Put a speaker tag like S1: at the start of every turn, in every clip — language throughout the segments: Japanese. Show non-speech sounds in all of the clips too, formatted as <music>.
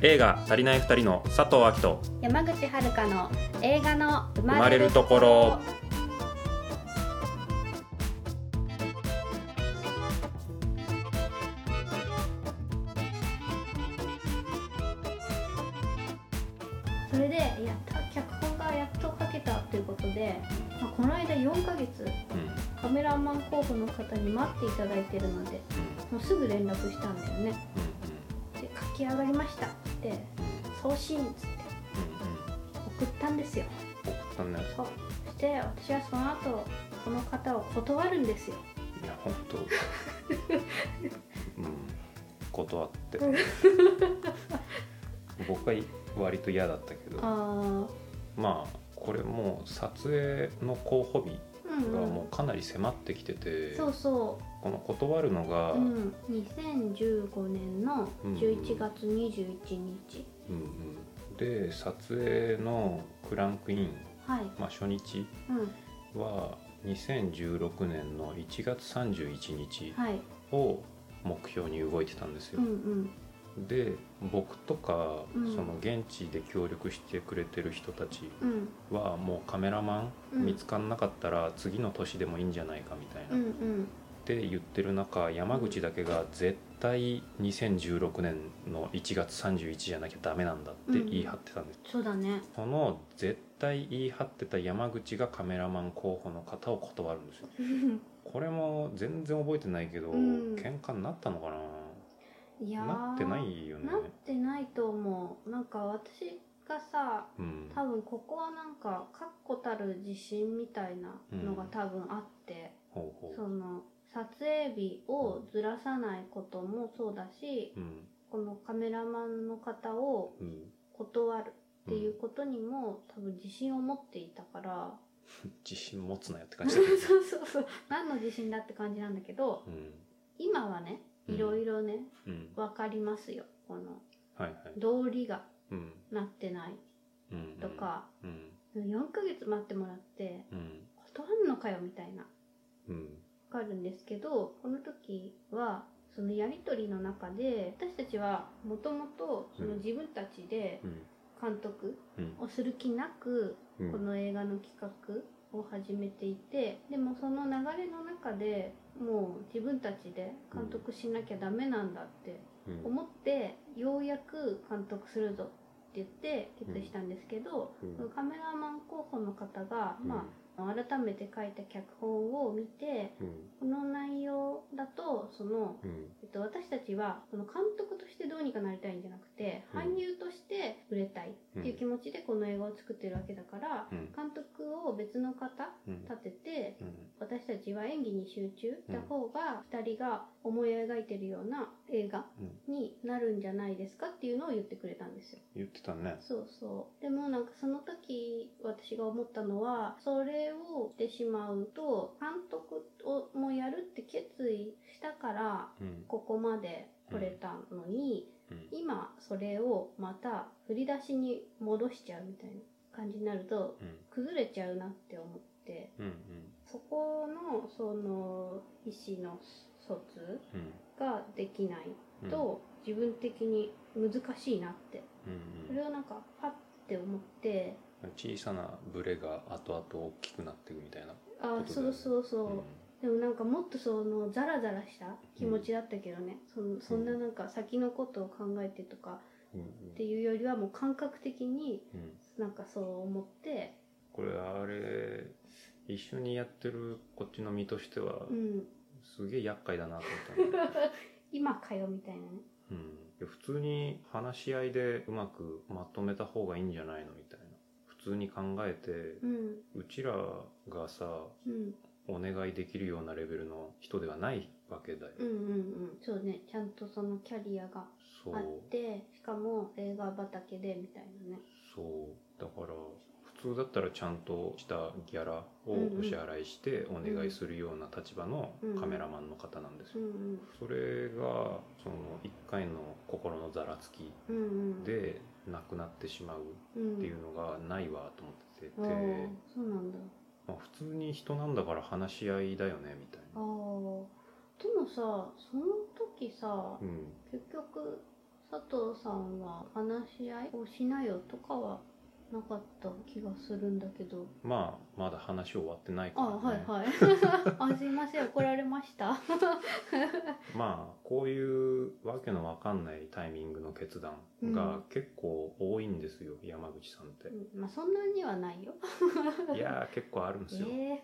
S1: 映画足りない二人の佐藤明人
S2: 山口遥の映画の生
S1: 生まれるところ。
S2: それでやった脚本がやっと書けたということで、まあ、この間4ヶ月
S1: うん。
S2: カメラマン候補の方に待っていただいてるのでもうすぐ連絡したんだよねで書き上がりましたって送信っつって送ったんですよ。
S1: 送ったね
S2: そう。そして私はその後この方を断るんですよ。
S1: いや本当。<laughs> うん。断って。<laughs> 僕は割と嫌だったけど。
S2: あ
S1: まあこれもう撮影の候補日が
S2: うん、
S1: もうかなり迫ってきてて、
S2: そうそ
S1: この断るのが、
S2: う、うん、2015年の11月21日、
S1: うんうん。で撮影のクランクイン、
S2: はい、
S1: まあ、初日
S2: うん、
S1: は2016年の1月31日
S2: はい、
S1: を目標に動いてたんですよ。
S2: うん、うん
S1: で僕とか、
S2: うん。
S1: その現地で協力してくれてる人たち
S2: うん。
S1: はもうカメラマン
S2: うん。
S1: 見つかんなかったら次の年でもいいんじゃないかみたいな、
S2: うんう
S1: っ
S2: ん
S1: て言ってる中山口だけが絶対2016年の1月31じゃなきゃダメなんだって言い張ってたんです、
S2: そうだね。
S1: その絶対言い張ってた山口がカメラマン候補の方を断るんですよ。<laughs> これも全然覚えてないけど、
S2: うん。
S1: 喧嘩になったのかな？い
S2: やー
S1: なってないよね。
S2: なってないと思う。なんか私がさ
S1: うん。
S2: 多分ここはなんか確固たる自信みたいなのが多分あって、
S1: ほうほう。
S2: その撮影日をずらさないこともそうだし
S1: うん。
S2: このカメラマンの方を
S1: うん。
S2: 断るっていうことにも多分自信を持っていたから、<laughs>
S1: 自信持つなよって感
S2: そう
S1: じだけど <laughs>
S2: そうそう。何の自信だって感じなんだけど
S1: うん。
S2: 今はねいろいろね
S1: うん。
S2: 分かりますよこの。
S1: はいはい。
S2: 道理が
S1: うん。
S2: なってない。
S1: うん
S2: とか、
S1: うん。
S2: 4ヶ月待ってもらって
S1: うん。
S2: 断んのかよみたいな。
S1: うん。
S2: わかるんですけどこの時はそのやり取りの中で私たちはもともとその自分たちで
S1: うん。
S2: 監督
S1: うん。
S2: をする気なく
S1: うん。
S2: この映画の企画を始めていてでもその流れの中でもう自分たちで監督しなきゃダメなんだって
S1: うん。
S2: 思ってようやく監督するぞって言って決意したんですけど、
S1: うん。
S2: カメラマン候補の方が、
S1: うん。
S2: まあ、改めて書いた脚本を見て
S1: うん。
S2: この内容だとその、
S1: うん。
S2: えっと、私たちはその監督としてどうにかなりたいんじゃなくて、
S1: うん。
S2: 俳優として売れたいっていう気持ちでこの映画を作ってるわけだから、
S1: うん。
S2: 監督を別の方
S1: うん。
S2: 立てて
S1: うん。
S2: 私たちは演技に集中した方が2人が思い描いてるような映画
S1: うん。
S2: になるんじゃないですかっていうのを言ってくれたんですよ。
S1: 言ってたね。
S2: そうそう。でもなんかその時私が思ったのは、それをしてしまうと、監督をもやるって決意したから、
S1: うん。
S2: ここまで来れたのに、
S1: うん。
S2: 今それをまた振り出しに戻しちゃうみたいな感じになると、
S1: うん。
S2: 崩れちゃうなって思って、
S1: うん
S2: そこのその意思の疎通
S1: うん。
S2: ができない
S1: うん。
S2: と、自分的に難しいなって。
S1: うん
S2: それをなんかパッて思って
S1: うん小さなブレが後々大きくなっていくみたいな
S2: あそうそうそう、
S1: う。ん。
S2: でもなんかもっとそのザラザラした気持ちだったけどね、そん。そんななんか先のことを考えてとか
S1: うん
S2: っていうよりはもう感覚的に
S1: うん。うん
S2: なんかそう思って。
S1: これあれ一緒にやってるこっちの身としては
S2: うん。
S1: すげえ厄介だなと思ったね <laughs>
S2: 今かよみたいなね。
S1: うん、普通に話し合いでうまくまとめた方がいいんじゃないのみたいな。普通に考えて
S2: うん。
S1: うちらがさ
S2: うん。
S1: お願いできるようなレベルの人ではないわけだよ、
S2: うんうんうん。そうね。ちゃんとそのキャリアがあってしかも映画畑でみたいなね。
S1: そう。だから普通だったらちゃんとしたギャラをお支払いしてお願いするような立場のカメラマンの方なんですよ、それがその1回の心のざらつきで亡くなってしまう
S2: うん。
S1: っていうのがないわと思ってて、
S2: そうなんだ。
S1: まあ、普通に人なんだから話し合いだよねみたいな、
S2: ああでもさその時さ
S1: うん。
S2: 結局佐藤さんは話し合いをしなよとかはなかった気がするんだけど。
S1: まあまだ話終わってないか
S2: あ
S1: らね。
S2: はいはい。<laughs> あすいません。怒られました？<laughs>
S1: まあこういうわけのわかんないタイミングの決断が結構多いんですよ、山口さんって。
S2: うんまあそんなにはないよ。<laughs>
S1: いやー結構あるんですよ、
S2: え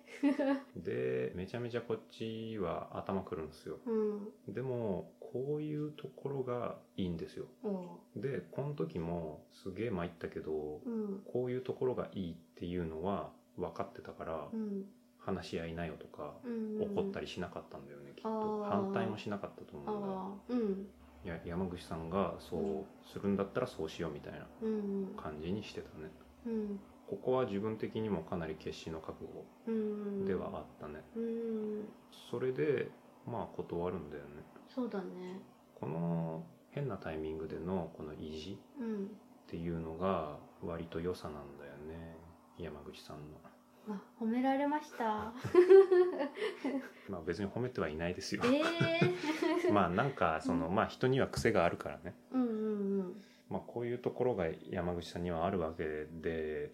S1: でめちゃめちゃこっちは頭くるんですよ。
S2: えうん。
S1: でもこういうところがいいんですよ。
S2: お
S1: でこの時もすげえ参ったけど
S2: ううん。
S1: こういうところがいいっていうのは分かってたから
S2: うん。
S1: 話し合いなよとか
S2: うん。
S1: 怒ったりしなかったんだよねきっと。反対もしなかったと思うんだいや山口さんがそうするんだったらそうしようみたいな
S2: うん
S1: 感じにしてたね。
S2: うん。
S1: ここは自分的にもかなり決死の覚悟
S2: うん
S1: ではあったね。
S2: うん。
S1: それでまあ断るんだよね
S2: そうだね。
S1: この変なタイミングでのこの意地
S2: うん
S1: っていうのが割と良さなんだよね。山口さんの。
S2: あ褒められました。
S1: まあ別に褒めてはいないですよ。
S2: ええ <laughs>
S1: まあなんかそのまあ人には癖があるからね。
S2: うんうんうん。
S1: まあこういうところが山口さんにはあるわけで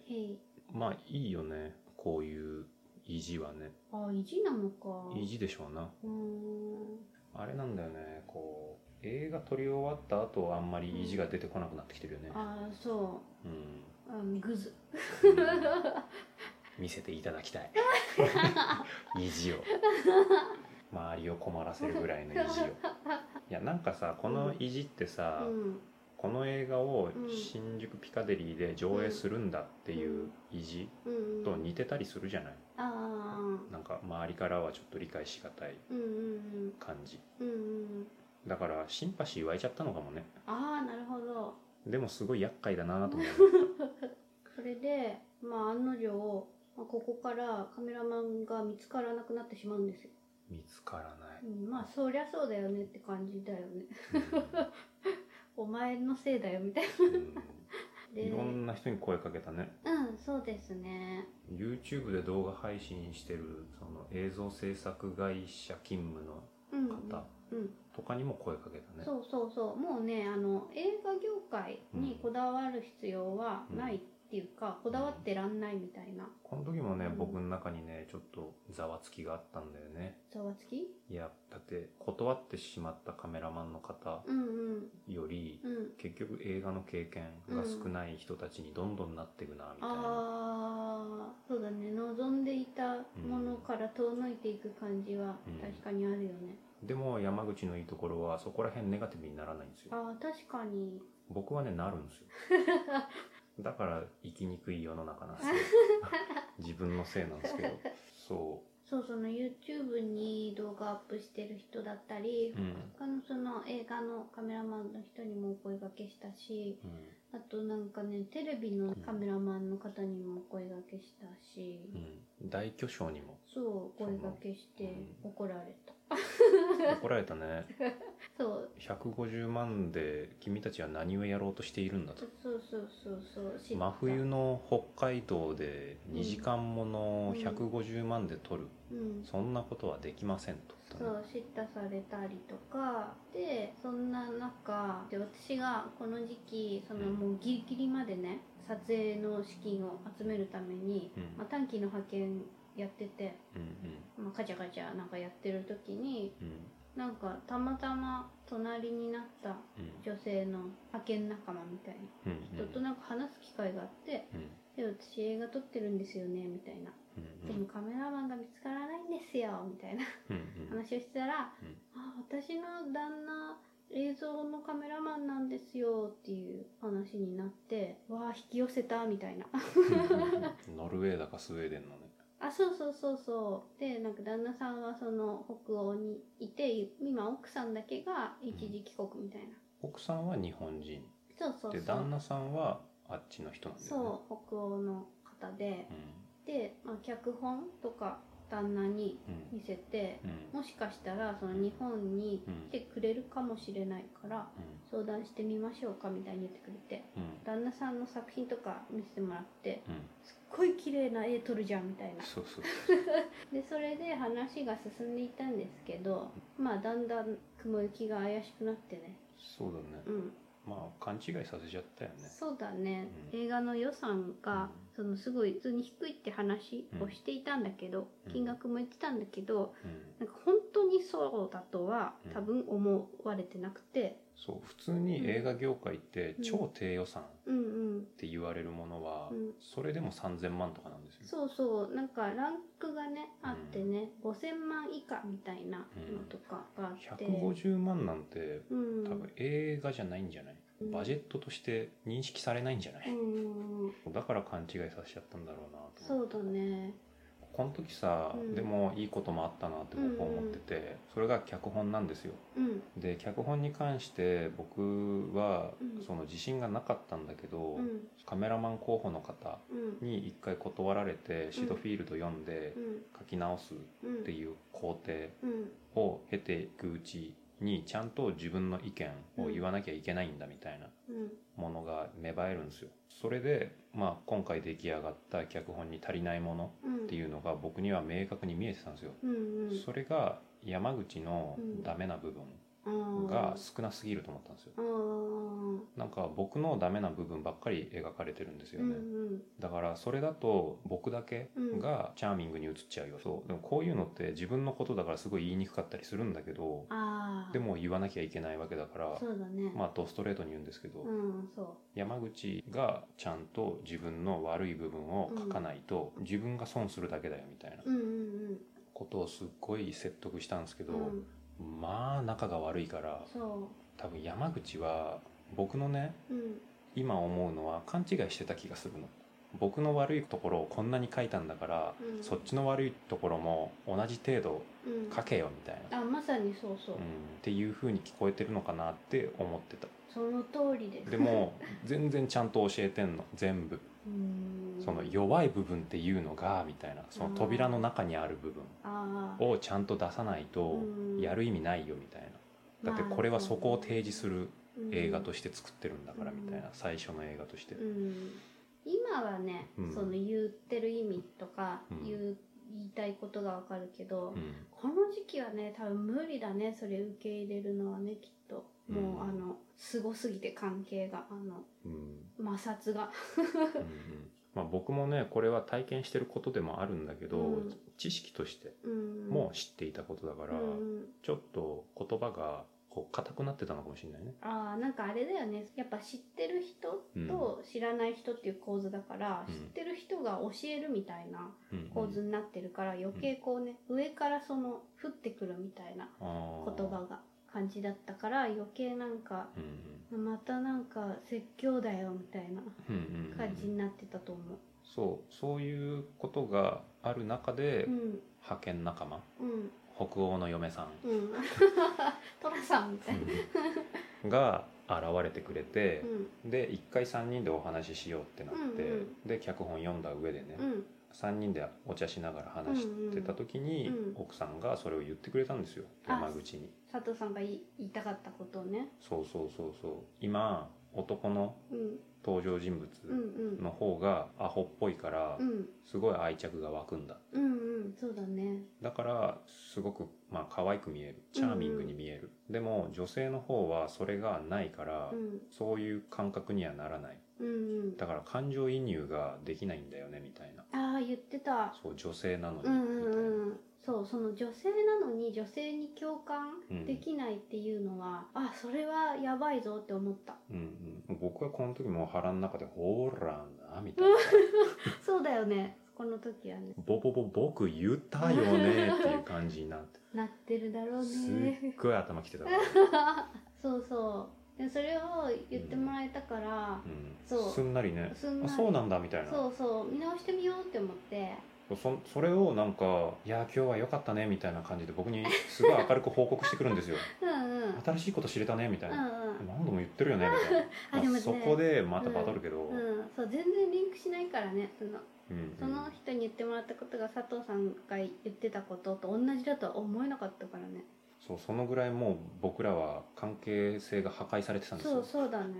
S1: まあいいよね。こういう意地はね。
S2: あ意地なのか。
S1: 意地でしょうな。
S2: うーん
S1: あれなんだよね。こう映画撮り終わった後あんまり意地が出てこなくなってきてるよね。
S2: ああそ
S1: う。ん。
S2: ううんグズ。
S1: 見せていただきたい。<laughs> 意地を。周りを困らせるぐらいの意地を。いやなんかさこの意地ってさ、
S2: うん
S1: この映画を
S2: うん。
S1: 新宿ピカデリーで上映するんだっていう意地
S2: うん
S1: と似てたりするじゃない？なんか周りからはちょっと理解しがたい感じ。
S2: うんうんうん。
S1: だからシンパシー湧いちゃったのかもね。
S2: ああなるほど。
S1: でもすごい厄介だなと思う。<laughs>
S2: それでまあ案の定、まあ、ここからカメラマンが見つからなくなってしまうんですよ、
S1: 見つからない、
S2: うん、まあそりゃそうだよねって感じだよね。
S1: う <laughs>
S2: お前のせいだよみたい
S1: ん。
S2: な <laughs> で
S1: いろんな人に声かけたね。
S2: うんそうですね。
S1: YouTube で動画配信してるその映像制作会社勤務の
S2: うん
S1: 方
S2: うん。
S1: とかにも声かけたね。
S2: そうそうそう。もうねあの映画業界にこだわる必要はないっていうか、こだわってらんないみたいな。
S1: この時もね、
S2: うん。
S1: 僕の中にねちょっとざわつきがあったんだよね。
S2: ざわつき？
S1: いやだって断ってしまったカメラマンの方
S2: うんうん。
S1: より、
S2: うん。
S1: 結局映画の経験が少ない人たちにどんどんなっていくなみたいな、
S2: ああそうだね。望んでいたものから遠のいていく感じは
S1: うん。
S2: 確かにあるよね、
S1: でも山口のいいところはそこら辺ネガティブにならないんですよ。
S2: ああ確かに。
S1: 僕はねなるんですよ <laughs> だから生きにくい世の中なんですよ。<laughs> 自分のせいなんですけど。そ
S2: そうその YouTube に動画アップしてる人だったり
S1: う、うん。
S2: 他のその映画のカメラマンの人にもお声掛けしたし
S1: うん。
S2: あとなんかねテレビのカメラマンの方にもお声掛けしたし、
S1: うん、大巨匠にも
S2: そう声掛けして
S1: うん
S2: 怒られた、
S1: 怒られたね。<laughs>
S2: そう。
S1: 150万で君たちは何をやろうとしているんだと。
S2: そうそうそうそう。知った
S1: 真冬の北海道で2時間もの150万で撮る、
S2: うん。
S1: そんなことはできませんと。
S2: そう叱咤されたりとか。でそんな中で私がこの時期そのもうギリギリまでね撮影の資金を集めるために、
S1: うん。
S2: まあ、短期の派遣やってて、
S1: うん
S2: まあ、カチャカチャなんかやってる時に
S1: うん。
S2: なんかたまたま隣になった
S1: うん。
S2: 女性の派遣仲間みたいな
S1: うん
S2: 人となんか話す機会があって
S1: うん「
S2: で私映画撮ってるんですよね」みたいな。
S1: うん「
S2: でもカメラマンが見つからないんですよ」みたいな
S1: うんうん。
S2: 話をしてたら
S1: うん「
S2: あ私の旦那映像のカメラマンなんですよ」っていう話になって「わあ引き寄せた」みたいな。
S1: ノルウェーだかスウェーデンのね
S2: あそうそうそうそう。でなんか旦那さんはその北欧にいて今奥さんだけが一時帰国みたいな、
S1: 奥さんは日本人。
S2: そうそうそう。
S1: で旦那さんはあっちの人なんだよね。
S2: そう北欧の方で。
S1: う
S2: で、まあ、脚本とか旦那に
S1: んうん。
S2: 見せて
S1: うん。
S2: もしかしたらその日本に来てくれるかもしれないから相談してみましょうかみたいに言ってくれて
S1: うん。
S2: 旦那さんの作品とか見せてもらって
S1: うん。
S2: すっごい綺麗な絵撮るじゃんみたいな。
S1: そうそう
S2: でそれで話が進んでいったんですけどまあだんだん雲行きが怪しくなってね。
S1: そうだね。
S2: うん。
S1: まあ勘違いさせちゃったよね。
S2: そうだね、
S1: うん。
S2: 映画の予算が、
S1: うん
S2: そのすごい普通に低いって話をしていたんだけど、
S1: うん。
S2: 金額も言ってたんだけど
S1: うん。
S2: なんか本当にそうだとは
S1: うん。
S2: 多分思われてなくて。
S1: そう普通に映画業界って
S2: うん。
S1: 超低予算っ
S2: うんうん。
S1: て言われるものは、
S2: うん。
S1: それでも3000万とかなんですよ。
S2: そうそうなんかランクがねあってね、5000万以下みたいなのとかがあって、
S1: 150万なんて
S2: うん、
S1: 多分映画じゃないんじゃない、
S2: うん
S1: バジェットとして認識されないんじゃない、
S2: うん。
S1: だから勘違いさせちゃったんだろうなと
S2: そうだね。
S1: この時さ、
S2: うん。
S1: でもいいこともあったなって僕思ってて、それが脚本なんですよ。
S2: うん。
S1: で脚本に関して僕は
S2: うん。
S1: その自信がなかったんだけど、
S2: うん。
S1: カメラマン候補の方
S2: うん。
S1: に一回断られてシードフィールド読んで
S2: うん。
S1: 書き直す
S2: うん
S1: っていう工程
S2: うん。
S1: を経ていくうちにちゃんと自分の意見を言わなきゃいけないんだみたいな
S2: うん。
S1: ものが芽生えるんですよ。それで、まあ、今回出来上がった脚本に足りないもの
S2: うん。
S1: っていうのが僕には明確に見えてたんですよ。それが山口のダメな部分が少なすぎると思ったんですよ。なんか僕のダメな部分ばっかり描かれてるんですよ
S2: うん
S1: ね、だからそれだと僕だけがチャーミングに映っちゃうよ、そう。でもこういうのって自分のことだからすごい言いにくかったりするんだけどでも言わなきゃいけないわけだから
S2: ね。
S1: まあドストレートに言うんですけど、
S2: うんそ
S1: 山口がちゃんと自分の悪い部分を書かないと自分が損するだけだよみたいな
S2: ううんうん。
S1: ことをすっごい説得したんですけど、
S2: うんうん
S1: まあ仲が悪いから
S2: そ
S1: 多分山口は僕のね
S2: ううん。
S1: 今思うのは勘違いしてた気がするの。僕の悪いところをこんなに書いたんだから、
S2: うん。
S1: そっちの悪いところも同じ程度
S2: うん。
S1: 書けよみたいな、
S2: あまさにそうそう、
S1: うん、っていう風に聞こえてるのかなって思ってた。
S2: その通りです。
S1: でも全然ちゃんと教えてんの。全部。
S2: うん
S1: その弱い部分っていうのがみたいなその扉の中にある部分をちゃんと出さないと
S2: うん。
S1: やる意味ないよみたいな。だってこれはそこを提示する映画として作ってるんだからみたいな。最初の映画として。
S2: うん。今はね、
S1: うん。
S2: その言ってる意味とか
S1: うん。
S2: 言う、言いたいことがわかるけど、
S1: うん。
S2: この時期はね多分無理だねそれ受け入れるのはねきっと。もう、
S1: うん。
S2: あのすごすぎて関係があの
S1: うん。
S2: 摩擦が <laughs>
S1: まあ僕もねこれは体験してることでもあるんだけど、
S2: うん。
S1: 知識として
S2: うん。
S1: も知っていたことだから、
S2: うん
S1: ちょっと言葉がこう硬くなってたのかもしれないね。
S2: ああなんかあれだよね。やっぱ知ってる人と知らない人っていう構図だから、
S1: うん。
S2: 知ってる人が教えるみたいな構図になってるから余計こうね、上からその降ってくるみたいな言葉が感じだったから余計なんか
S1: うん
S2: またなんか説教だよみたいな
S1: うんうんうん
S2: 感じになってたと思
S1: そうそういうことがある中で、
S2: ううん。
S1: 派遣仲間？
S2: うん。
S1: 北欧の嫁さん。
S2: うん。<laughs> トラさんみたいな。
S1: が現れてくれて
S2: う、ん。
S1: で一回3人でお話ししようってなって、
S2: うんうん。
S1: で脚本読んだ上でね、
S2: うん
S1: 3人でお茶しながら話してた時に、
S2: うんうん
S1: 奥さんがそれを言ってくれたんですよ
S2: あ
S1: 山口に。
S2: 佐藤さんが言いたかったことをね。
S1: そうそうそうそう。今男の
S2: うん。
S1: 登場人
S2: うん
S1: 物の方がアホっぽいから
S2: うん。うん。
S1: すごい愛着が湧くんだ
S2: うんうん。そうだね。
S1: だからすごくまあ可愛く見える。チャーミングに見える、でも女性の方はそれがないから、
S2: うん。
S1: そういう感覚にはならない
S2: うんうん。
S1: だから感情移入ができないんだよねみたいな。
S2: ああ言ってた。
S1: そう女性なのに
S2: うんうんうん。そうその女性なのに女性に共感できないっていうのは、あそれはやばいぞって思った。
S1: うんうん、僕はこの時も腹の中で「ほらな」みたいな。<laughs>
S2: そうだよね。この時はね「
S1: ボボボ僕言ったよね」っていう感じになって。<laughs>
S2: なってるだろう
S1: すっ
S2: ね
S1: ごい頭きてた <laughs>
S2: そうそうでそれを言ってもらえたから、
S1: うん、
S2: そう。
S1: すんなりね。
S2: すんなり。
S1: あそうなんだみたいな。
S2: そうそう。見直してみようって思って。
S1: そそれをなんか「いや今日は良かったね」みたいな感じで僕にすごい明るく報告してくるんですよ。<laughs>
S2: うんうん。
S1: 新しいこと知れたねみたいな、
S2: うんうん。
S1: 何度も言ってるよね <laughs> みたいな。
S2: ね。
S1: まあそこでまたバトるけど、うん。
S2: うん、そう全然リンクしないからねその
S1: うん。
S2: その人に言ってもらったことが佐藤さんが言ってたことと同じだとは思えなかったからね
S1: そうそのぐらいもう僕らは関係性が破壊されてたんですよ。
S2: そうそうだね。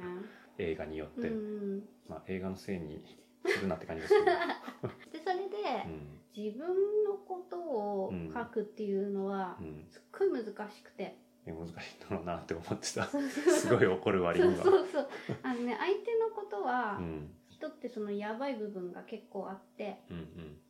S1: 映画によって、
S2: うん
S1: まあ、映画のせいにするなって感じですけど、<laughs>
S2: でそれで、
S1: うん。
S2: 自分のことを書くっていうのは
S1: うん。
S2: すっごい難しくて。
S1: え難しいんだろうなって思ってた。すごい怒る割には。
S2: そうそうそう。あのね相手のことは、
S1: うん
S2: 人ってそのやばい部分が結構あって
S1: うんうん。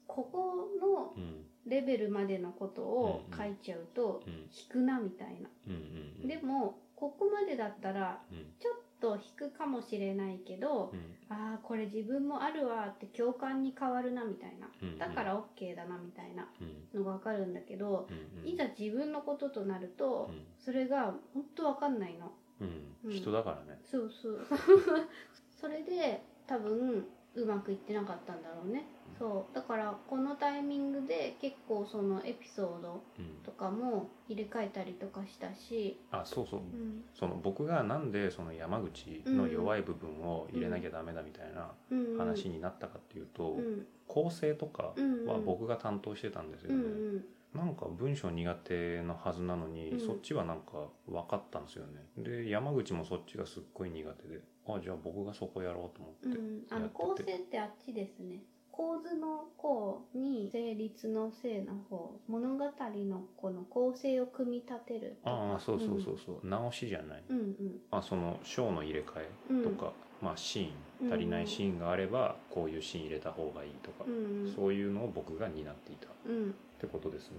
S2: ここの
S1: うん。
S2: レベルまでのことを書いちゃうと
S1: うん。
S2: 引くなみたいな、
S1: うんうんうん。
S2: でもここまでだったら
S1: うん。
S2: ちょっと引くかもしれないけど、
S1: うん。
S2: ああこれ自分もあるわって共感に変わるなみたいな。
S1: うん
S2: だから OK だなみたいな
S1: うん。
S2: のが分かるんだけど、
S1: うんうん。
S2: いざ自分のこととなると、
S1: うん。
S2: それが本当分かんないの。
S1: うん。
S2: うん。
S1: 人だからね。
S2: そうそう。<laughs> それで多分うまくいってなかったんだろうね。そう。だからこのタイミングで結構そのエピソード
S1: うん
S2: とかも入れ替えたりとかしたし、
S1: あそうそう。
S2: うん。
S1: その僕がなんでその山口の弱い部分を入れなきゃダメだみたいな
S2: うん、
S1: 話になったかっていうと、
S2: うん。
S1: 構成とか
S2: うん。
S1: は僕が担当してたんですよ
S2: うんう
S1: ね、
S2: ん
S1: なんか文章苦手のはずなのに、
S2: うん。
S1: そっちはなんか分かったんですよね。で山口もそっちがすっごい苦手であじゃあ僕がそこやろうと思って、
S2: うん、あの構成ってあっちですね。構図の構に成立の性の方物語のこの構成を組み立てる
S1: ああそうそうそうそう、直しじゃない、
S2: うんうん。
S1: あその章の入れ替
S2: うん
S1: えとか、まあシーン足りないシーンがあればこういうシーン入れた方がいいとか、
S2: うん。うん
S1: そういうのを僕が担っていたっ
S2: うん。
S1: てことですね。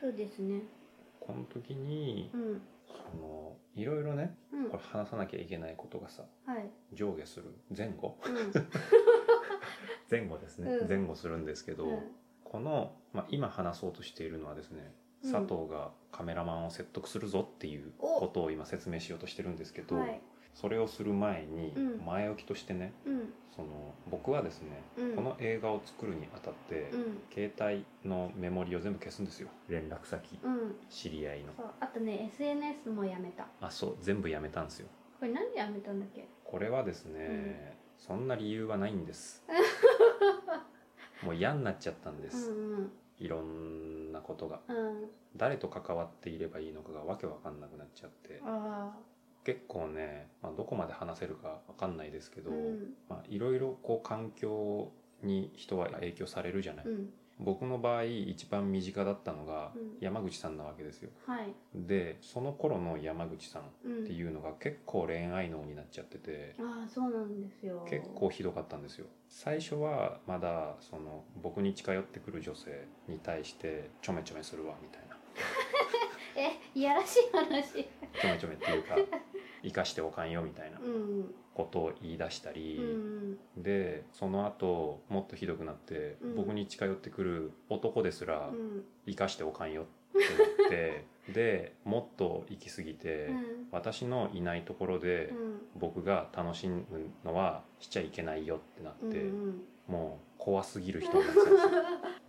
S2: そうですね。
S1: この時に
S2: うん。
S1: そのいろいろね
S2: うん。
S1: これ話さなきゃいけないことがさ
S2: はい。
S1: 上下する。前後？
S2: うん。<laughs>
S1: 前後ですね、
S2: うん。
S1: 前後するんですけど、
S2: うん。
S1: この、まあ、今話そうとしているのはですね
S2: うん。
S1: 佐藤がカメラマンを説得するぞっていう
S2: お
S1: ことを今説明しようとしてるんですけど、
S2: はい
S1: それをする前に
S2: うん。
S1: 前置きとしてね、
S2: うん。
S1: その僕はですね、
S2: うん。
S1: この映画を作るにあたって、
S2: うん。
S1: 携帯のメモリを全部消すんですよ。連絡先、
S2: うん。
S1: 知り合いの。
S2: あとね SNS もやめた。
S1: あそう。全部やめたんですよ。
S2: これなんでやめたんだっけ？
S1: これはですね、そんな理由はないんです。<laughs> もう嫌になっちゃったんで
S2: う
S1: す、
S2: んうん。
S1: いろんなことが。
S2: うん。
S1: 誰と関わっていればいいのかがわけわかんなくなっちゃって。
S2: あ
S1: 結構ね、まあ、どこまで話せるかわかんないですけど、いろいろこう環境に人は影響されるじゃない、
S2: うん。
S1: 僕の場合一番身近だったのが
S2: うん。
S1: 山口さんなわけですよ。
S2: はい。
S1: でその頃の山口さんっ
S2: うん。
S1: ていうのが結構恋愛脳になっちゃってて
S2: ああそうなんですよ。
S1: 結構ひどかったんですよ。最初はまだその僕に近寄ってくる女性に対してちょめちょめするわみたいな。
S2: え <laughs> いやらしい話。
S1: ちょめちょめっていうか <laughs> 生かしておかんよみたいな
S2: うん
S1: ことを言い出した
S2: う
S1: り、
S2: ん。
S1: でその後もっとひどくなって、
S2: うん。
S1: 僕に近寄ってくる男ですら
S2: うん。
S1: 生かしておかんよってなって <laughs> でもっと行き過ぎて、
S2: うん。
S1: 私のいないところで
S2: うん。
S1: 僕が楽しむのはしちゃいけないよってなって、
S2: うん
S1: もう怖すぎる人になってたんですよ。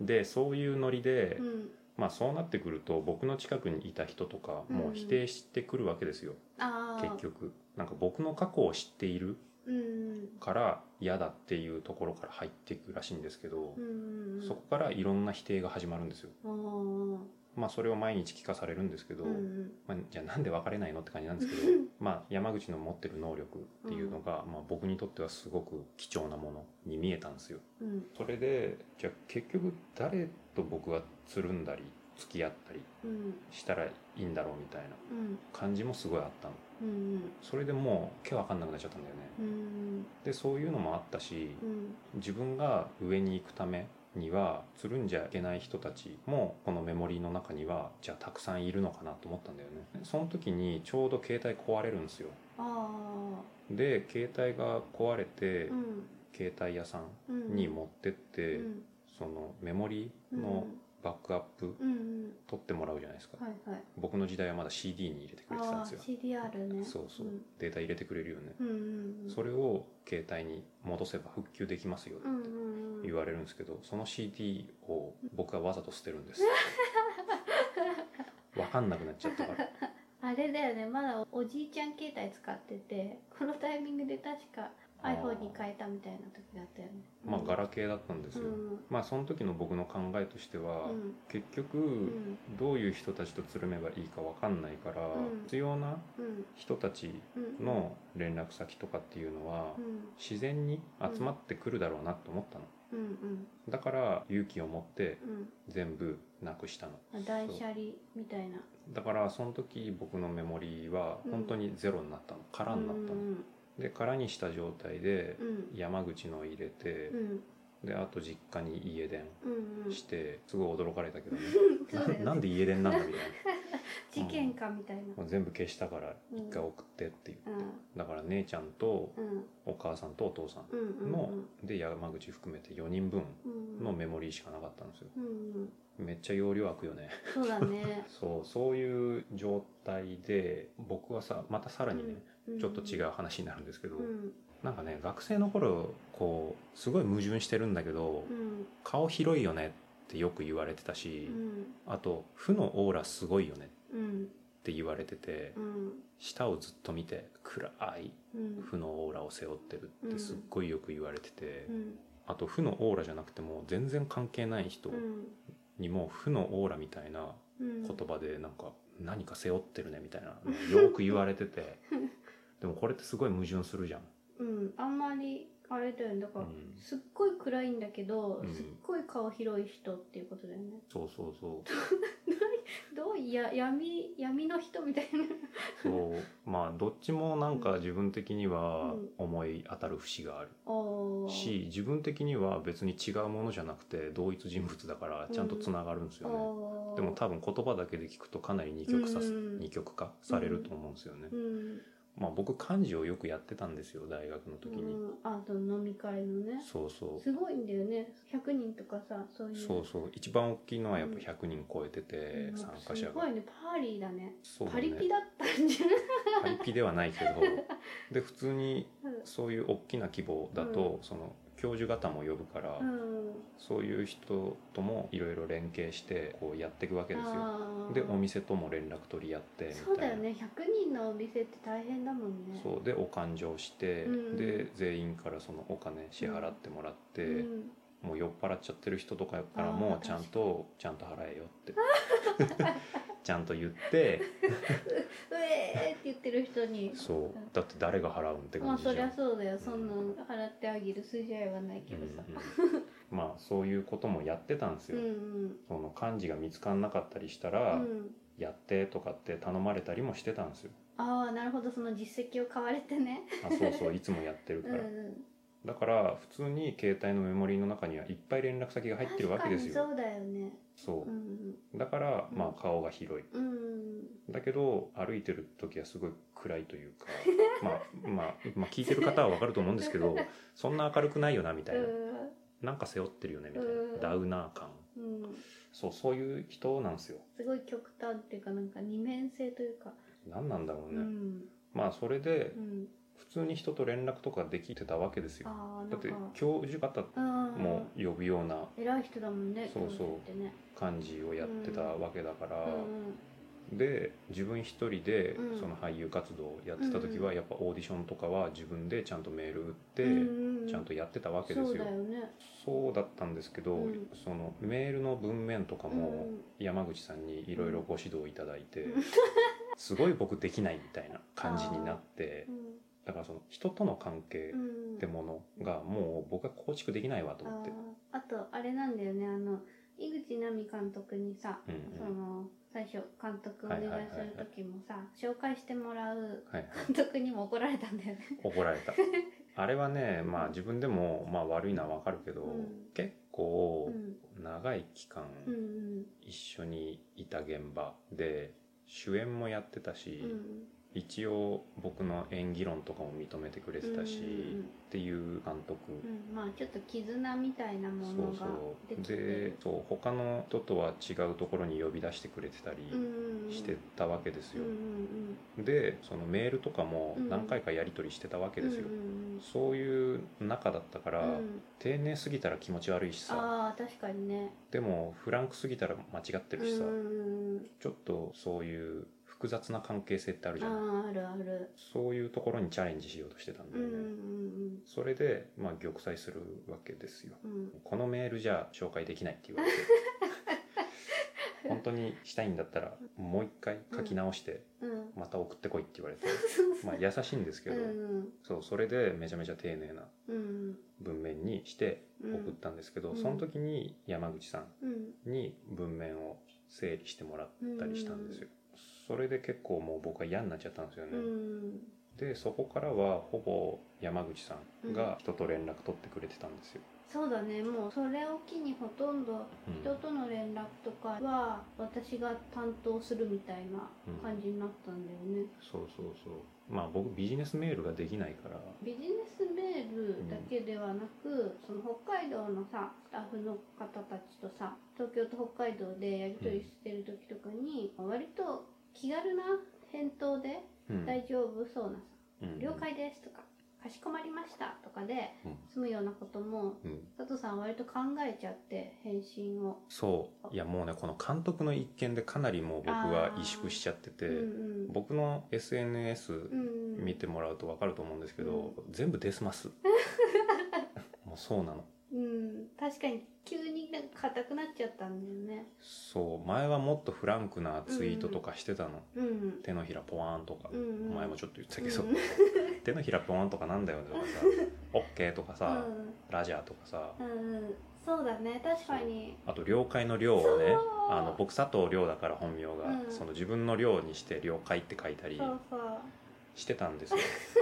S1: <laughs> でそういうノリで、
S2: うん
S1: まあそうなってくると僕の近くにいた人とかもう否定してくるわけですよ、
S2: ああ
S1: 結局。なんか僕の過去を知っている
S2: うん。
S1: から嫌だっていうところから入っていくらしいんですけど、
S2: うん
S1: そこからいろんな否定が始まるんですよまあそれを毎日聞かされるんですけど、
S2: うん
S1: まあ、じゃあなんで別れないのって感じなんですけどまあ山口の持ってる能力っていうのが、まあ、僕にとってはすごく貴重なものに見えたんですよ。
S2: うん。
S1: それでじゃあ結局誰と僕がつるんだり付き合ったり
S2: うん。
S1: したらいいんだろうみたいな
S2: うん。
S1: 感じもすごいあったの。
S2: うん
S1: それでもう手わかん。なくなっちゃったんだよね
S2: うん
S1: でそういうのもあったし
S2: うん
S1: 自分が上に行くためにはつるんじゃいけない人たちもこのメモリーの中にはじゃあたくさんいるのかなと思ったんだよね。その時にちょうど携帯壊れるんですよ。
S2: あ
S1: で携帯が壊れて
S2: あうん。
S1: 携帯屋さんに持ってって、
S2: うん。
S1: そのメモリーのバックアップ
S2: うんうん。
S1: 取ってもらうじゃないですか、
S2: はいはい。
S1: 僕の時代はまだ CD に入れてくれてたんですよ。
S2: CDR ね。
S1: そうそう、
S2: ん。
S1: データ入れてくれるよね、
S2: うんうん
S1: それを携帯に戻せば復旧できますよって
S2: うんうんうん。
S1: 言われるんですけどその CD を僕はわざと捨てるんです。<laughs> 分かんなくなっちゃったから。<laughs>
S2: あれだよね。まだおじいちゃん携帯使っててこのタイミングで確か iPhone に変えたみたいな時だったよね。
S1: まあガラケーだったんですよ、
S2: うん。
S1: まあその時の僕の考えとしては、
S2: うん。
S1: 結局、
S2: うん。
S1: どういう人たちとつるめばいいかわかんないから、
S2: うん。
S1: 必要な
S2: うん。
S1: 人たち
S2: うん。
S1: の連絡先とかっていうのは、
S2: うん。
S1: 自然に集まってくるだろうなと思ったの。
S2: うん。うん。
S1: だから勇気を持って
S2: うん。
S1: 全部なくしたの。
S2: あ断捨離みたいな。
S1: だからその時僕のメモリーは本当にゼロになったの、空になったの、
S2: うん
S1: で空にした状態で
S2: うん。
S1: 山口の入れて
S2: う、ん。
S1: であと実家に家電
S2: うんうん。
S1: してすごい驚かれたけどね。<laughs>
S2: ね。
S1: ななんで家電なんだみたい <laughs>
S2: 事件かみたいな。
S1: な全部消したから一回送ってっていう。
S2: うん。
S1: だから姉ちゃんと
S2: うん。
S1: お母さんとお父さ
S2: うんうん
S1: んので山口含めて4人分
S2: うん
S1: のメモリーしかなかったんですよ。
S2: うんうん。
S1: めっちゃ容量空くよね。
S2: そうだね。<laughs>
S1: そうそういう状態で僕はさまたさらにね、
S2: うん
S1: ちょっと違う話になるんですけど、
S2: うん。
S1: なんかね学生の頃こうすごい矛盾してるんだけど、
S2: うん。
S1: 顔広いよねってよく言われてたし、
S2: うん。
S1: あと負のオーラすごいよね
S2: うん。
S1: って言われてて、
S2: うん。
S1: 下をずっと見て暗い
S2: うん。
S1: 負のオーラを背負ってるってすっごいよく言われてて、
S2: うん。
S1: あと負のオーラじゃなくても全然関係ない人
S2: うん。
S1: にも負のオーラみたいな
S2: うん
S1: 言葉でなんか何か背負ってるねみたいなのよく言われてて <laughs> でもこれってすごい矛盾するじゃん。
S2: うんあんまりあれだよね。だから、
S1: うん。
S2: すっごい暗いんだけど、
S1: うん。
S2: すっごい顔広い人っていうことだよね。
S1: そうそうそう。<laughs>
S2: どういや闇闇の人みたいな。
S1: そう。まあどっちもなんか自分的には
S2: うん。
S1: 思い当たる節がある。し自分的には別に違うものじゃなくて同一人物だからちゃんとつながるんですよね、でも多分言葉だけで聞くとかなり二極さ、
S2: うん。
S1: 二極化されると思うんですよね、
S2: うん
S1: まあ僕漢字をよくやってたんですよ大学の時に、
S2: うん、あと飲み会のね。
S1: そうそう。
S2: すごいんだよね。100人とかさそういう。
S1: そうそう。一番大きいのはやっぱ100人超えてて、
S2: うん
S1: 参加者が。
S2: すごいね。パーリーだね。
S1: そうだ
S2: パリピ
S1: ね
S2: だったんじゃない？
S1: パリピではないけど。<laughs> で普通にそういう大きな規模だと、その教授方も呼ぶから、
S2: うん。
S1: そういう人ともいろいろ連携してこうやっていくわけですよ。でお店とも連絡取り合ってみたいな。
S2: そうだよね。100人のお店って大変だもんね。
S1: そう。でお勘定して、
S2: うん。
S1: で全員からそのお金支払ってもらって、
S2: うん。
S1: もう酔っ払っちゃってる人とかからもちゃんとちゃんと払えよって <laughs> ちゃんと言って。
S2: うえーって言ってる人に。
S1: そう。だって誰が払うんって
S2: まあそり
S1: 感じじゃん。
S2: ゃそうだよ。そんなの払ってあげる筋合いはないけどさ。
S1: うんうん。まあそういうこともやってたんです
S2: うん
S1: よ、
S2: うん。
S1: その漢字が見つからなかったりした
S2: う
S1: ら、
S2: ん。
S1: やってとかって頼まれたりもしてたんですよ。
S2: ああなるほど。その実績を買われてね。
S1: あそうそう。いつもやってるから、
S2: うんうん
S1: だから普通に携帯のメモリーの中にはいっぱい連絡先が入ってるわけですよ。
S2: そうだよね。
S1: そう。
S2: うん
S1: だから
S2: うん
S1: まあ顔が広い。
S2: うんうん
S1: だけど歩いてる時はすごい暗いというか <laughs> まあまあまあ聞いてる方はわかると思うんですけど <laughs> そんな明るくないよなみたいな。なんか背負ってるよねみたい
S2: うん。
S1: なダウナー感。
S2: うん。うん
S1: そうそういう人なんですよ。
S2: すごい極端っていうかなんか二面性というか。
S1: 何なんだろう
S2: う
S1: ね、
S2: ん。
S1: まあそれで
S2: うん
S1: 普通に人と連絡とかできてたわけですよ。だって教授方も呼ぶような
S2: 偉い人だもんね
S1: そうそう。感じをやってたわけだから、
S2: うん
S1: で自分一人で
S2: うん。
S1: その俳優活動をやってた時は
S2: うん
S1: やっぱオーディションとかは自分でちゃんとメール打ってちゃんとやってたわけですよ。そうだったんですけど、
S2: うん。
S1: そのメールの文面とかも
S2: うん
S1: 山口さんにいろいろご指導いただいて、
S2: うん。
S1: すごい僕できないみたいな感じになって
S2: うん
S1: だからその人との関係
S2: うん。
S1: ってものがもう僕は構築できないわと思って、
S2: あとあれなんだよね。あの井口奈美監督にさ、
S1: うん
S2: その最初監督お願いする時もさ、紹介してもらう
S1: はい、
S2: 監督にも怒られたんだよね。
S1: 怒られた。あれはねまあ自分でもまあ悪いのはわかるけど、
S2: うん。
S1: 結構
S2: うん
S1: 長い期間
S2: うん。うん
S1: 一緒にいた現場で主演もやってたし、
S2: うん
S1: 一応僕の演技論とかも認めてくれてたし、
S2: うん
S1: っていう監督、
S2: うんまあちょっと絆みたいなものが
S1: そうそう。
S2: で
S1: そう他の人とは違うところに呼び出してくれてたり
S2: うん
S1: してたわけですよ、
S2: うんうん
S1: でそのメールとかも
S2: うん
S1: 何回かやり取りしてたわけ
S2: うん
S1: ですよ、
S2: うんうん
S1: そういう中だったから、
S2: うん。
S1: 丁寧すぎたら気持ち悪いしさ。
S2: ああ確かにね。
S1: でもフランクすぎたら間違ってるしさ、
S2: うん。
S1: ちょっとそういう複雑な関係性ってあるじゃない。
S2: あああるある。
S1: そういうところにチャレンジしようとしてたんだ
S2: うんう
S1: よね、
S2: ん
S1: それでまあ玉砕するわけですよ。
S2: うん。うん
S1: このメールじゃ紹介できないって言われて。<laughs> 本当にしたいんだったらもう一回書き直して
S2: うん。
S1: また送ってこいって言われて、<laughs> まあ優しいんですけど、
S2: うん。
S1: そうそれでめちゃめちゃ丁寧な
S2: うん。
S1: 文面にして
S2: うん。
S1: 送ったんですけど、
S2: うん。
S1: その時に山口さん
S2: うん。
S1: に文面を整理してもらったりしたんですよ、それで結構もう僕は嫌になっちゃったんですよね、
S2: うん。
S1: でそこからはほぼ山口さんが人と連絡取ってくれてたんですよ、
S2: そうだね。もうそれを機にほとんど
S1: うん。
S2: 人との連絡とかは私が担当するみたいな感じになったんだよね、
S1: そうそうそう。まあ僕ビジネスメールができないから。
S2: ビジネスメールだけではなく、その北海道のさスタッフの方たちとさ東京と北海道でやり取りしてる時とかに、割と気軽な返答で
S1: うん。
S2: 大丈夫そうなさ
S1: うん「
S2: 了解です」とか「かしこまりました」とかで
S1: うん。
S2: 済むようなことも
S1: うん。
S2: 佐藤さんは割と考えちゃって返信を。
S1: そう。いやもうねこの監督の一件でかなりもう僕は萎縮しちゃってて、
S2: うんうん。
S1: 僕の SNS
S2: うん
S1: 見てもらうと分かると思うんですけど、全部デスマス。<laughs> もうそうなの。
S2: うん、確かに急になんか硬くなっちゃったんだよね。
S1: そう前はもっとフランクなツイートとかしてたの、
S2: うん。
S1: 手のひらポワーンとか、
S2: うんうん。
S1: 前もちょっと言ってたけど、
S2: うん。<laughs>
S1: 手のひらポワーンとかなんだよねとかさ。<laughs> オッケーとかさ、ラジャーとかさ。
S2: うん、うん、そうだね確かに。
S1: あと了解の了をねあの僕佐藤亮だから本名が、
S2: うん
S1: その自分の了にして了解って書いたりしてたんですよ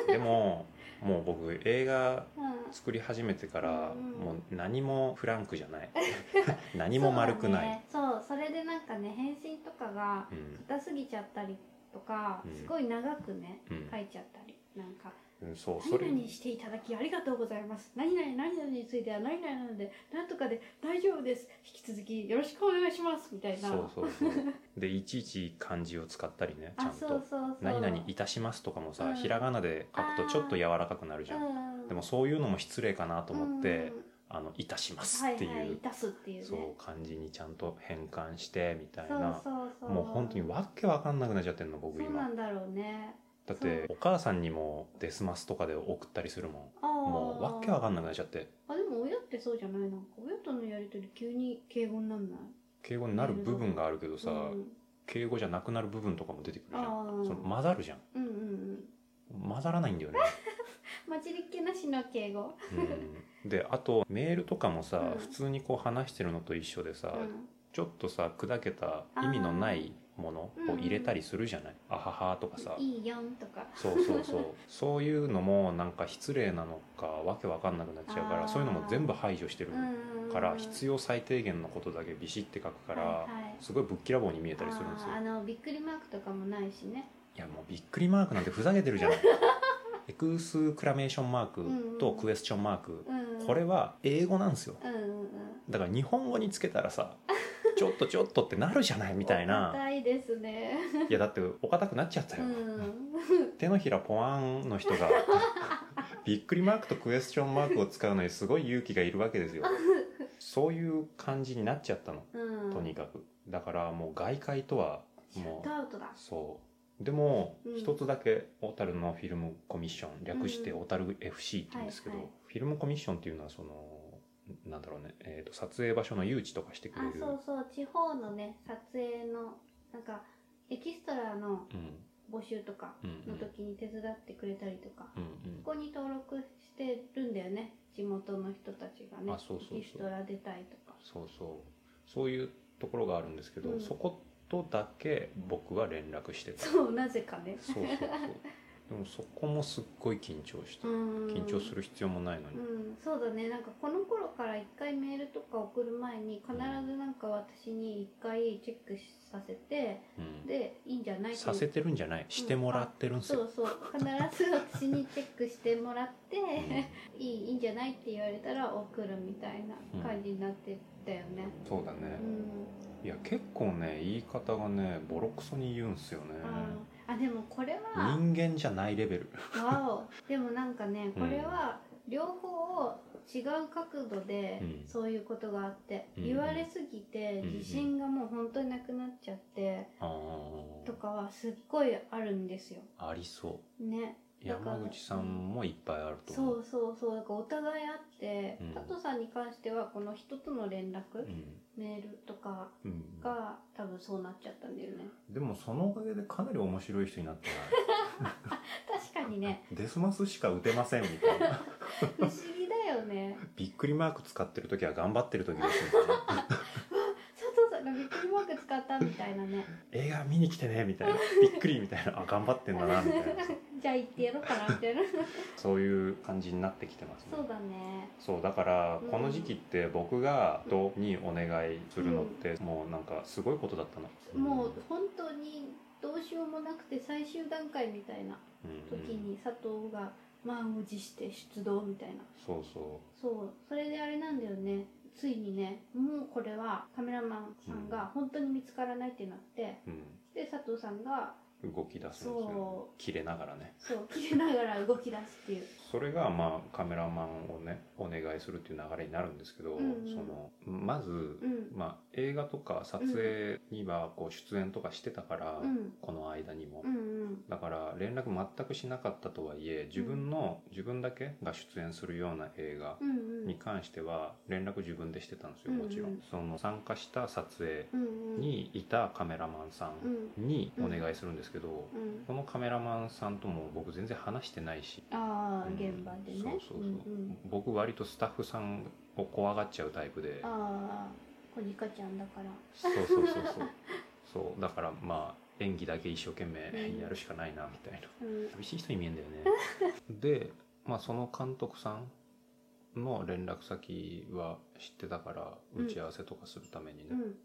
S1: でももう僕映画
S2: うん
S1: 作り始めてから、もう何もフランクじゃない。<laughs> 何も丸くない。
S2: そう,、ね、そうそれでなんかね返信とかが
S1: うん。
S2: 硬すぎちゃったりとか、
S1: うん。
S2: すごい長くね
S1: うん。
S2: 書いちゃったりなんか。
S1: うん、そう
S2: 何々していただきありがとうございます。何々何々については何々なのでなんとかで大丈夫です。引き続きよろしくお願いします。みたいな。
S1: そうそうそう。<laughs> でいちいち漢字を使ったりねちゃん
S2: あそう
S1: と
S2: そうそう「
S1: 何々いたします」とかもさ、
S2: うん。
S1: ひらがなで書くとちょっと柔らかくなるじゃん、でもそういうのも失礼かなと思って
S2: うん「
S1: あのいたします」
S2: はい
S1: っていう、
S2: はいいたすっていうね。
S1: そう漢字にちゃんと変換してみたいな。もう本当にわけわかんなくなっちゃってんの僕
S2: そうな
S1: 今
S2: んだろうね。
S1: だってお母さんにもデスマスとかで送ったりするもん。
S2: あ
S1: もうわけわかんなくなっちゃって。
S2: あでも親ってそうじゃないなんか。親とのやりとり急に敬語になんない？
S1: 敬語になる部分があるけどさ、
S2: うん、
S1: 敬語じゃなくなる部分とかも出てくるじゃん。その混ざるじゃん。
S2: うんうんうん。
S1: 混ざらないんだよね、<laughs>
S2: 混じりっけなしの敬語。
S1: うん、であとメールとかもさ、
S2: うん。
S1: 普通にこう話してるのと一緒でさ、
S2: うん。
S1: ちょっとさ砕けた意味のないものを入れたりするじゃない、あははとかさ。
S2: いいよんとか。
S1: そうそうそう。<laughs> そういうのもなんか失礼なのかわけわかんなくなっちゃうからそういうのも全部排除してる
S2: うん
S1: から必要最低限のことだけビシって書くから、
S2: はいはい。
S1: すごいぶっきらぼうに見えたりするんですよ。
S2: あのびっくりマークとかもないしね。
S1: いやもうびっくりマークなんてふざけてるじゃないエクスクラメーションマークとクエスチョンマーク、
S2: うん
S1: これは英語なんですよ。
S2: うんうんうん。
S1: だから日本語につけたらさ <laughs> ちょっとちょっとってなるじゃないみたい
S2: お
S1: な
S2: 堅いですね。
S1: いやだってお堅くなっちゃった
S2: う
S1: よ、
S2: ん。
S1: 手のひらポワンの人が <laughs> びっくりマークとクエスチョンマークを使うのにすごい勇気がいるわけですよ。そういう感じになっちゃったの。
S2: うん。
S1: とにかく。だからもう外界とはも
S2: トアウトだ。
S1: うそうでも
S2: うん。
S1: 一つだけ小樽のフィルムコミッション略して小樽 FC って言うんですけど、フィルムコミッションっていうのはそのなんだろうね、えー、と撮影場所の誘致とかしてくれる。
S2: あそうそう地方のね撮影のなんかエキストラの
S1: うん。
S2: 募集とか
S1: うんうん。
S2: の時に手伝ってくれたりとか、
S1: うん。
S2: ここに登録してるんだよね地元の人たちがね
S1: あそうそうそう。
S2: エキストラ出たいとか。
S1: そうそう。そういうところがあるんですけど、
S2: うん。
S1: そことだけ僕は連絡してた。
S2: そうなぜかね。
S1: そうそうそうでもそこもすっごい緊張した。
S2: 緊
S1: 緊張する必要もないのに、
S2: うん、そうだね。なんかこの頃から一回メールとか送る前に必ずなんか私に一回チェックさせて
S1: うん。
S2: でいいんじゃない
S1: させてるんじゃない。してもらってるんですよ、
S2: そうそう。必ず私にチェックしてもらって、<laughs> いいいいんじゃないって言われたら送るみたいな感じになってたよね。
S1: そうだね。
S2: う、ん、
S1: いや結構ね言い方がねボロクソに言うんすよね
S2: ああでもこれは
S1: 人間じゃないレベル。
S2: わお。でもなんかねこれは両方を違う角度で
S1: うん。
S2: そういうことがあって、
S1: うん
S2: 言われすぎて
S1: うん
S2: 自信がもう本当になくなっちゃって、
S1: あ
S2: とかはすっごいあるんですよ。
S1: あありそう。
S2: ね
S1: 山口さんもいっぱいあると
S2: そ
S1: 思う。
S2: うそうそうだからお互いあって、
S1: うん。
S2: 佐藤さんに関してはこの人との連絡、
S1: うん。
S2: メールとか
S1: うん。
S2: が多分そうなっちゃったんだよね。
S1: でもそのおかげでかなり面白い人になってない？<laughs>
S2: 確かにね。
S1: デスマスしか打てませんみたいな。<laughs>
S2: 不思議だよね。<laughs>
S1: びっくりマーク使ってる時は頑張ってる時ですみたいな
S2: 佐藤さんがびっくりマーク使ったみたいなね。
S1: 映画見に来てねみたいな。びっくりみたいな。あ頑張ってんだなみたいな。<laughs>
S2: じゃあ行ってやろうかなみたいな。
S1: そういう感じになってきてますね。
S2: そうだね。
S1: そうだから
S2: うん。
S1: この時期って僕が人にお願いするのってもうなんかすごいことだったの、
S2: もう本当にどうしようもなくて最終段階みたいな
S1: うん
S2: 時に佐藤が満を持して出動みたいな。
S1: そうそ
S2: そう。それであれなんだよねついにねもうこれはカメラマンさんが本当に見つからないってなって
S1: う、
S2: で佐藤さんが
S1: うん、動き出すんですよ
S2: そ
S1: 切れながらね。
S2: そう切れながら動き出すっていう
S1: それがまあカメラマンをねお願いするっていう流れになるんですけど、
S2: うんうん。
S1: そのまず、
S2: うん。
S1: まあ、映画とか撮影にはこう出演とかしてたから、
S2: うん。
S1: この間にも、
S2: うんうん。
S1: だから連絡全くしなかったとはいえ自分の、自分だけが出演するような映画
S2: うんうん。
S1: に関しては連絡自分でしてたんですよ
S2: うん
S1: もちろん、
S2: うん
S1: その参加した撮影
S2: うんうん。
S1: にいたカメラマンさ
S2: うん。
S1: ん。にお願いするんですけど、
S2: うん。
S1: このカメラマンさんとも僕全然話してないし。
S2: ああ
S1: うん
S2: 現場でね。
S1: そうそうそう、
S2: んん。
S1: 僕割とスタッフさんを怖がっちゃうタイプで。
S2: ああ小鹿ちゃんだから。
S1: そうそうそうそう。<laughs> そうだからまあ演技だけ一生懸命
S2: うん。
S1: やるしかないなみたいな。
S2: うん。
S1: 寂しい人に見えんだよね。<laughs> で、まあ、その監督さんの連絡先は知ってたから
S2: うん。
S1: 打ち合わせとかするためにね、
S2: うん。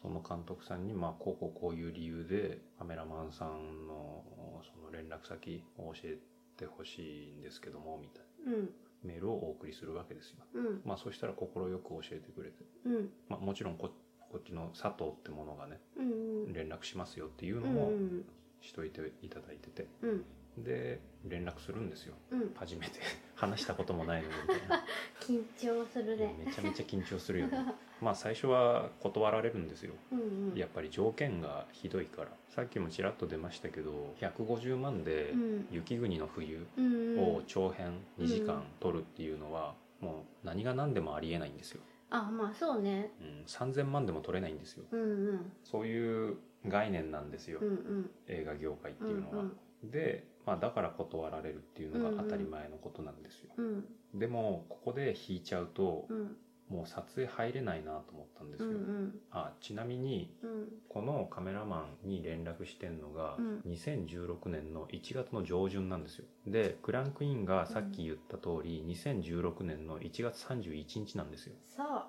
S1: その監督さんにまあこうこうこういう理由でカメラマンさんのその連絡先を教えてほしいんですけどもみたい
S2: うん。
S1: なメールをお送りするわけですよ。
S2: うん。
S1: まあそしたら快く教えてくれて、
S2: うん。
S1: まあ、もちろんここっちの佐藤ってものがね
S2: うんうん。
S1: 連絡しますよっていう
S2: うん
S1: のも
S2: うん。
S1: しといていただいてて。
S2: うん
S1: で連絡するんですよ。
S2: うん。
S1: 初めて。<laughs> 話したこともないのに。みたいな
S2: 緊張するね。
S1: めちゃめちゃ緊張するよね。<laughs> まあ最初は断られるんですよ。
S2: うんうん。
S1: やっぱり条件がひどいから。さっきもちらっと出ましたけど150万で
S2: うん。
S1: 雪国の冬
S2: うんうん。
S1: を長編2時間撮るっていうのはもう何が何でもありえないんですよ、
S2: あまあそうね。
S1: うん、3000万でも撮れないんですよ。
S2: うんうん。
S1: そういう概念なんですよ、
S2: うんうん。
S1: 映画業界って
S2: うん
S1: いうのは、で、まあ、だから断られるっていうのが当たり前のことなんですよ、
S2: うん。
S1: でもここで引いちゃうと
S2: うん。
S1: もう撮影入れないなと思ったんですよ、
S2: うんうん。
S1: あちなみに
S2: うん。
S1: このカメラマンに連絡してんのが
S2: うん。
S1: 2016年の1月の上旬なんですよ。でクランクインがさっき言った通り2016年の1月31日なんですよ。
S2: そう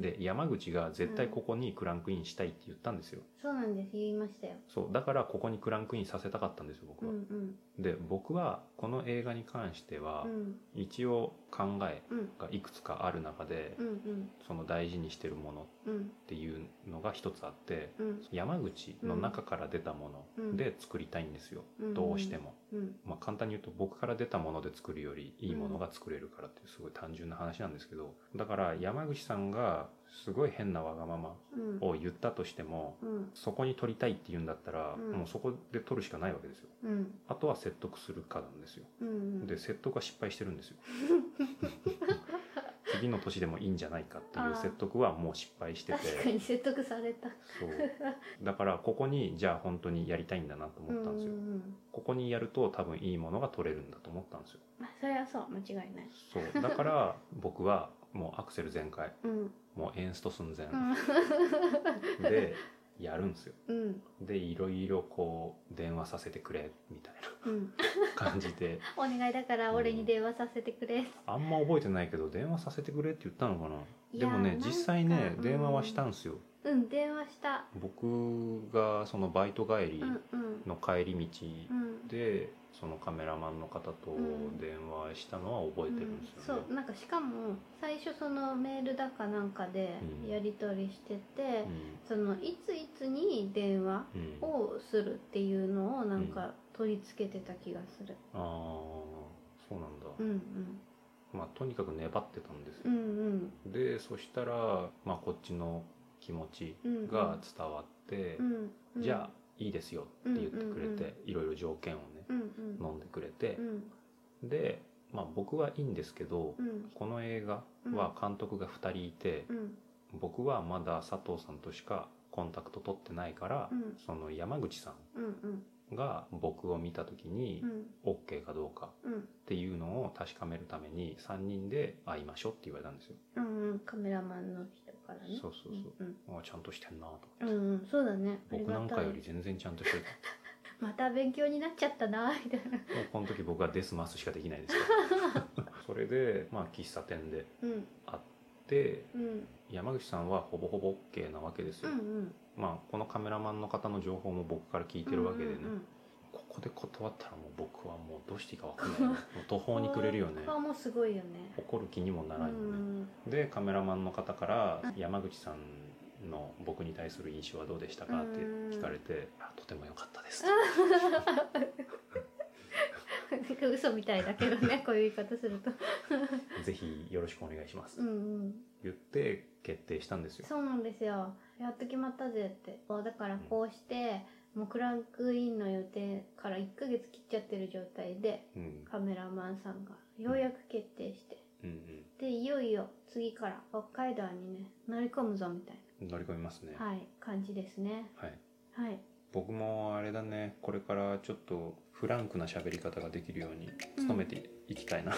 S1: で山口が絶対ここにクランクインしたいって言ったんですよ。
S2: そうなんです。言いましたよ。
S1: そう。だからここにクランクインさせたかったんですよ僕は、
S2: うんうん。
S1: で僕はこの映画に関しては
S2: うん。
S1: 一応考え
S2: うん。
S1: がいくつかある中で
S2: うんうん。
S1: その大事にしてるものっ
S2: うん
S1: ていうのが一つあって
S2: うん。
S1: 山口の中から出たもので作りたいんですよ、
S2: うん。
S1: どうしても、
S2: うん。
S1: まあ、簡単に言うと僕から出たもので作るよりいいものが作れるからっていうすごい単純な話なんですけどだから山口さんがすごい変なわがまま
S2: うん。
S1: を言ったとしても
S2: うん。
S1: そこに撮りたいって言うんだったら、
S2: うん。
S1: もうそこで撮るしかないわけですよ。
S2: うん。
S1: あとは説得するかなんですよ。
S2: うん。
S1: で説得は失敗してるんですよ <laughs> 次の年でもいいんじゃないかっていう説得はもう失敗してて。
S2: 確かに説得された。
S1: そう。だからここにじゃあ本当にやりたいんだなと思ったんですよ、
S2: うんうんうん。
S1: ここにやると多分いいものが取れるんだと思ったんですよ。
S2: まあそれはそう間違いない。
S1: そう。だから僕はもうアクセル全開。
S2: うん。
S1: もうエンスト寸前。
S2: うん。
S1: でやるんですよ。
S2: うん。
S1: でいろいろこう電話させてくれみたい
S2: うん。
S1: な感じで。<laughs>
S2: お願いだから俺に電話させてくれ。
S1: あんま覚えてないけど電話させてくれって言ったのかな。でもね実際ね
S2: うん。
S1: 電話はしたんですよ。
S2: うん電話した。
S1: 僕がそのバイト帰り
S2: うんうん。
S1: の帰り道
S2: うん。
S1: でそのカメラマンの方と
S2: うん。
S1: 電話したのは覚えてるんですよね、
S2: そう。なんかしかも最初そのメールだかなんかで
S1: うん。
S2: やり取りしてて、そのいついつに電話
S1: うん。うん
S2: をするっていうのをなんか取り付けてた気がする。
S1: ああそうなんだ、
S2: うんうん。
S1: まあ、とにかく粘ってたんですよ、
S2: うんうん。
S1: でそしたら、まあ、こっちの気持ちが伝わって、
S2: うんうん。
S1: じゃあいいですよって言ってくれて、
S2: うんうんうん。
S1: いろいろ条件を飲んでくれて
S2: う、ん。
S1: で、まあ、僕はいいんですけど、
S2: うん。
S1: この映画は監督が2人いて、
S2: うん。
S1: 僕はまだ佐藤さんとしかコンタクト取ってないから、
S2: うん。
S1: その山口さ
S2: うんうん。
S1: んが僕を見た時に
S2: うん。
S1: OK かどうか
S2: うん。
S1: っていうのを確かめるために3人で会いましょうって言われたんですよ。
S2: うんうん。カメラマンの人からね。
S1: そうそうそう。
S2: うん
S1: あちゃんとしてんなと
S2: うんうんうん。そうだね。
S1: 僕なんかより全然ちゃんとしてる
S2: また勉強になっちゃったな <laughs> みたいな。
S1: この時僕はデスマスしかできないですよ。<laughs> それでまあ喫茶店で
S2: うん。
S1: 会って
S2: うん。
S1: 山口さんはほぼほぼ OK なわけですよ、
S2: うんうん。
S1: まあこのカメラマンの方の情報も僕から聞いてるわけでね、
S2: うんうんうん。
S1: ここで断ったらもう僕はもうどうしていいか分かんない <laughs> もう途方に暮れるよね。
S2: ここはもうすごいよね。
S1: 怒る気にもならんよね、
S2: うん。
S1: でカメラマンの方から
S2: うん。
S1: 山口さんの僕に対する印象はどうでしたか？って聞かれて「あとても良かったです」<laughs>
S2: 嘘みたいだけどね <laughs> こういう言い方すると。<laughs>
S1: ぜひよろしくお願いします」
S2: うんうん。
S1: 言って決定したんですよ。
S2: そうなんですよ。やっと決まったぜって。だからこうしてもうクランクインの予定から1ヶ月切っちゃってる状態で
S1: うん。
S2: カメラマンさんがようやく決定して。
S1: うん。
S2: でいよいよ次から北海道にね乗り込むぞみたい
S1: うん乗り込みますね。
S2: なはい感じですね。
S1: はい。
S2: はい。
S1: 僕もあれだね。これからちょっとフランクな喋り方ができるように努めていきたいな、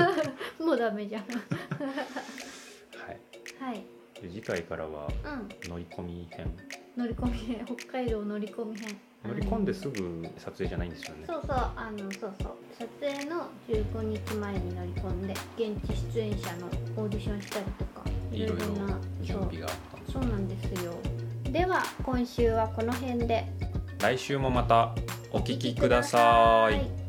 S1: <laughs>
S2: もうダメじゃん。<laughs>
S1: はい。
S2: はい。
S1: で次回からは
S2: うん。
S1: 乗り込み編。
S2: 乗り込み編。北海道乗り込み編。
S1: 乗り込んですぐ撮影じゃないんですよね。
S2: そうそうあのそうそう。撮影の15日前に乗り込んで現地出演者のオーディションしたりとか
S1: いろいろ
S2: な
S1: 準備があった
S2: そうなんですよ。では今週はこの辺で。
S1: 来週もまたお聞きください